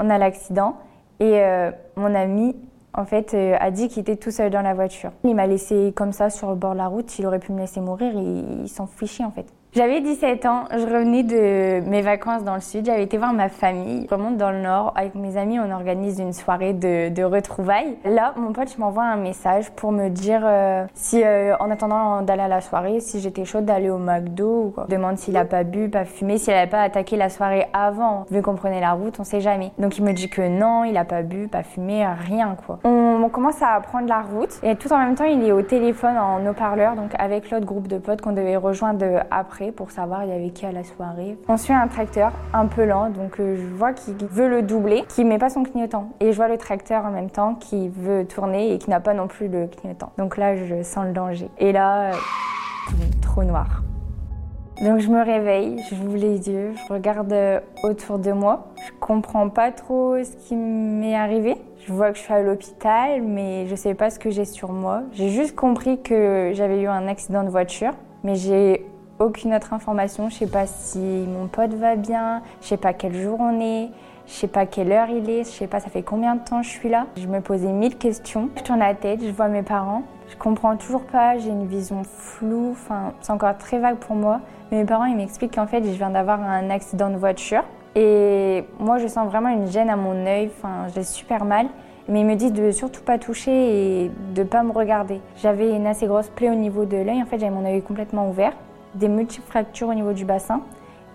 On a l'accident et euh, mon ami en fait, euh, a dit qu'il était tout seul dans la voiture. Il m'a laissé comme ça sur le bord de la route. Il aurait pu me laisser mourir. Il, il s'en fichait en fait. J'avais 17 ans, je revenais de mes vacances dans le sud, j'avais été voir ma famille. Je remonte dans le nord, avec mes amis, on organise une soirée de, retrouvailles. Là, mon pote m'envoie un message pour me dire euh, si, euh, en attendant d'aller à la soirée, si j'étais chaude d'aller au McDo ou quoi. Demande s'il a pas bu, pas fumé, s'il avait pas attaqué la soirée avant. Vu qu'on prenait la route, on sait jamais. Donc il me dit que non, il a pas bu, pas fumé, rien quoi. On commence à prendre la route et tout en même temps, il est au téléphone en haut-parleur, donc avec l'autre groupe de potes qu'on devait rejoindre après pour savoir il y avait qui à la soirée. On suit un tracteur un peu lent, donc euh, je vois qu'il veut le doubler, qui met pas son clignotant. Et je vois le tracteur en même temps qui veut tourner et qui n'a pas non plus le clignotant. Donc là, je sens le danger. Et là, euh, trop noir. Donc je me réveille, je j'ouvre les yeux, je regarde euh, autour de moi. Je comprends pas trop ce qui m'est arrivé. Je vois que je suis à l'hôpital, mais je sais pas ce que j'ai sur moi. J'ai juste compris que j'avais eu un accident de voiture, mais j'ai aucune autre information. Je sais pas si mon pote va bien, je sais pas quel jour on est, je sais pas quelle heure il est, je sais pas ça fait combien de temps je suis là. Je me posais mille questions. Je tourne la tête, je vois mes parents. Je comprends toujours pas, j'ai une vision floue, enfin c'est encore très vague pour moi. Mais mes parents ils m'expliquent qu'en fait je viens d'avoir un accident de voiture et moi je sens vraiment une gêne à mon œil, enfin j'ai super mal. Mais ils me disent de surtout pas toucher et de pas me regarder. J'avais une assez grosse plaie au niveau de l'œil, en fait j'avais mon œil complètement ouvert des multiples fractures au niveau du bassin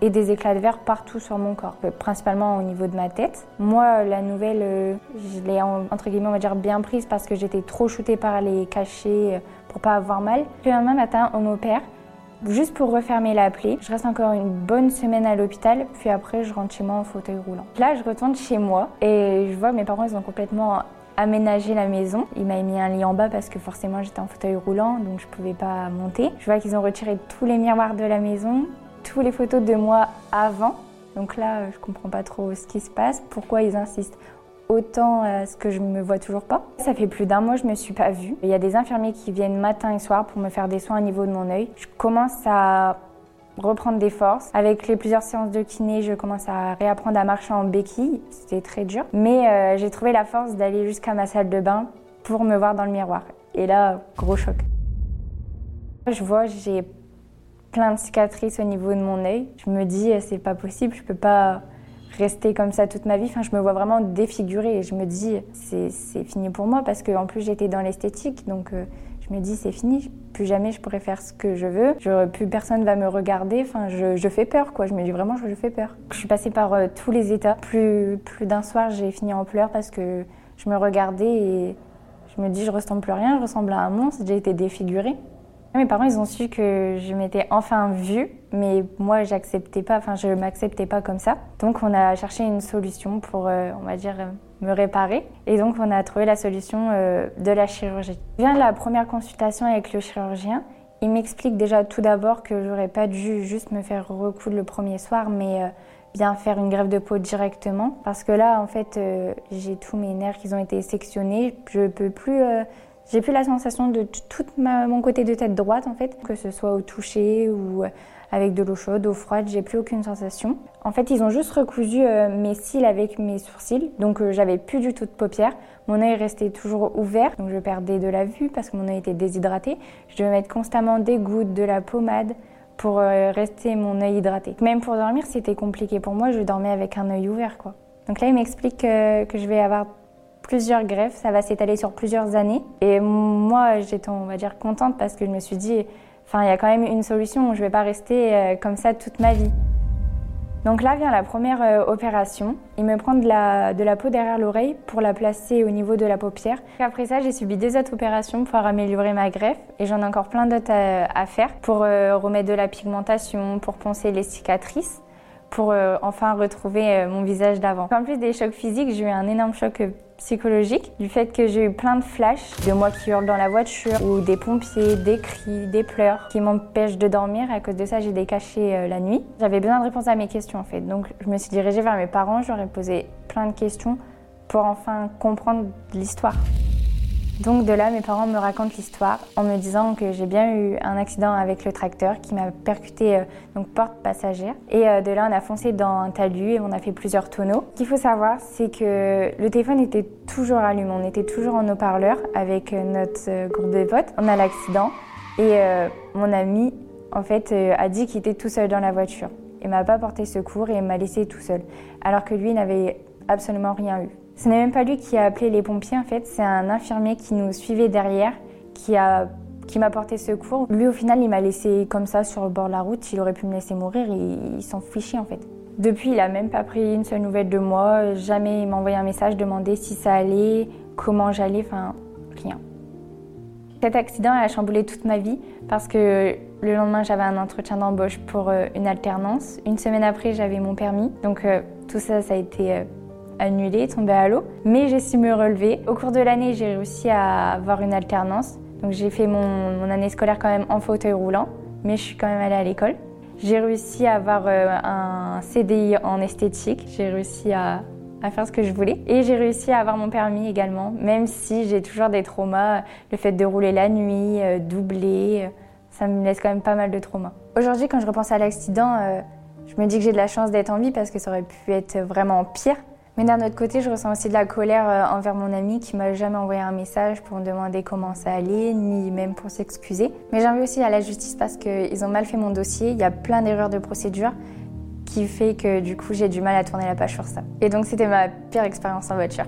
et des éclats de verre partout sur mon corps, euh, principalement au niveau de ma tête. Moi, la nouvelle, euh, je l'ai entre guillemets, on va dire bien prise parce que j'étais trop shootée par les cachets euh, pour pas avoir mal. Le lendemain matin, on m'opère juste pour refermer la plaie. Je reste encore une bonne semaine à l'hôpital, puis après je rentre chez moi en fauteuil roulant. Là, je retourne chez moi et je vois mes parents, ils ont complètement aménagé la maison. Il m'a mis un lit en bas parce que forcément j'étais en fauteuil roulant, donc je pouvais pas monter. Je vois qu'ils ont retiré tous les miroirs de la maison, toutes les photos de moi avant. Donc là, je comprends pas trop ce qui se passe, pourquoi ils insistent autant à ce que je me vois toujours pas. Ça fait plus d'un mois je me suis pas vue. Il y a des infirmiers qui viennent matin et soir pour me faire des soins au niveau de mon œil. Je commence à reprendre des forces. Avec les plusieurs séances de kiné, je commence à réapprendre à marcher en béquille. C'était très dur. Mais euh, j'ai trouvé la force d'aller jusqu'à ma salle de bain pour me voir dans le miroir. Et là, gros choc. Je vois, j'ai plein de cicatrices au niveau de mon œil. Je me dis, euh, c'est pas possible, je peux pas rester comme ça toute ma vie. Enfin, je me vois vraiment défigurée et je me dis, c'est fini pour moi parce qu'en plus j'étais dans l'esthétique. Donc, euh, je me dis c'est fini, plus jamais je pourrais faire ce que je veux, plus personne va me regarder, enfin je, fais peur quoi, je me dis vraiment je, fais peur. Je suis passée par euh, tous les états, plus, plus d'un soir j'ai fini en pleurs parce que je me regardais et je me dis je ressemble plus à rien, je ressemble à un monstre, j'ai été défigurée. Mes parents ils ont su que je m'étais enfin vue, mais moi j'acceptais pas, enfin je m'acceptais pas comme ça. Donc on a cherché une solution pour, euh, on va dire, me réparer. Et donc, on a trouvé la solution euh, de la chirurgie. De la première consultation avec le chirurgien. Il m'explique déjà tout d'abord que j'aurais pas dû juste me faire recoudre le premier soir, mais euh, bien faire une greffe de peau directement. Parce que là, en fait, euh, j'ai tous mes nerfs qui ont été sectionnés. Je peux plus. J'ai plus la sensation de tout mon côté de tête droite, en fait, que ce soit au toucher ou avec de l'eau chaude, eau froide, j'ai plus aucune sensation. En fait, ils ont juste recousu euh, mes cils avec mes sourcils, donc euh, j'avais plus du tout de paupières. Mon œil restait toujours ouvert, donc je perdais de la vue parce que mon œil était déshydraté. Je devais mettre constamment des gouttes, de la pommade pour euh, rester mon œil hydraté. Même pour dormir, c'était compliqué pour moi, je dormais avec un œil ouvert quoi. Donc là, il m'explique que je vais avoir plusieurs greffes, ça va s'étaler sur plusieurs années. Et moi, j'étais, on va dire, contente parce que je me suis dit, Enfin, il y a quand même une solution. Je ne vais pas rester euh, comme ça toute ma vie. Donc là vient la première euh, opération. Il me prend de la, de la peau derrière l'oreille pour la placer au niveau de la paupière. Après ça, j'ai subi deux autres opérations pour améliorer ma greffe et j'en ai encore plein d'autres à, faire pour euh, remettre de la pigmentation, pour poncer les cicatrices, pour enfin retrouver mon visage d'avant. En plus des chocs physiques, j'ai eu un énorme choc psychologique du fait que j'ai eu plein de flashs de moi qui hurle dans la voiture ou des pompiers, des cris, des pleurs qui m'empêchent de dormir. À cause de ça, j'ai des euh, la nuit. J'avais besoin de réponses à mes questions en fait. Donc je me suis dirigée vers mes parents, ai posé plein de questions pour enfin comprendre l'histoire. Donc de là, mes parents me racontent l'histoire en me disant que j'ai bien eu un accident avec le tracteur qui m'a percuté euh, donc porte passagère. Et euh, de là, on a foncé dans un talus et on a fait plusieurs tonneaux. Ce qu'il faut savoir, c'est que le téléphone était toujours allumé. On était toujours en haut-parleur avec notre groupe de potes. On a l'accident et mon ami, en fait, a dit qu'il était tout seul dans la voiture. Il m'a pas porté secours et m'a laissé tout seul, alors que lui n'avait absolument rien eu. Ce n'est même pas lui qui a appelé les pompiers, en fait, c'est un infirmier qui nous suivait derrière, qui a qui m'a porté secours. Lui, au final, il m'a laissé comme ça sur le bord de la route. Il aurait pu me laisser mourir. Il, s'en fichait, en fait. Depuis, il a même pas pris une seule nouvelle de moi. Jamais il m'a envoyé un message, demandé si ça allait, comment j'allais, enfin, rien. Cet accident a chamboulé toute ma vie parce que le lendemain, j'avais un entretien d'embauche pour euh, une alternance. Une semaine après, j'avais mon permis. Donc, euh, tout ça, ça a été euh, annulé, tombé à l'eau. Mais j'ai su me relever. Au cours de l'année, j'ai réussi à avoir une alternance. Donc j'ai fait mon, année scolaire quand même en fauteuil roulant, mais je suis quand même allée à l'école. J'ai réussi à avoir euh, un CDI en esthétique. J'ai réussi à, faire ce que je voulais. Et j'ai réussi à avoir mon permis également, même si j'ai toujours des traumas. Le fait de rouler la nuit, euh, doubler, euh, ça me laisse quand même pas mal de traumas. Aujourd'hui, quand je repense à l'accident, je me dis que j'ai de la chance d'être en vie parce que ça aurait pu être vraiment pire. Mais d'un autre côté, je ressens aussi de la colère euh, envers mon ami qui m'a jamais envoyé un message pour me demander comment ça allait, ni même pour s'excuser. Mais j'ai envie aussi à la justice parce qu'ils ont mal fait mon dossier. Il y a plein d'erreurs de procédure qui fait que du coup j'ai du mal à tourner la page sur ça. Et donc c'était ma pire expérience en voiture.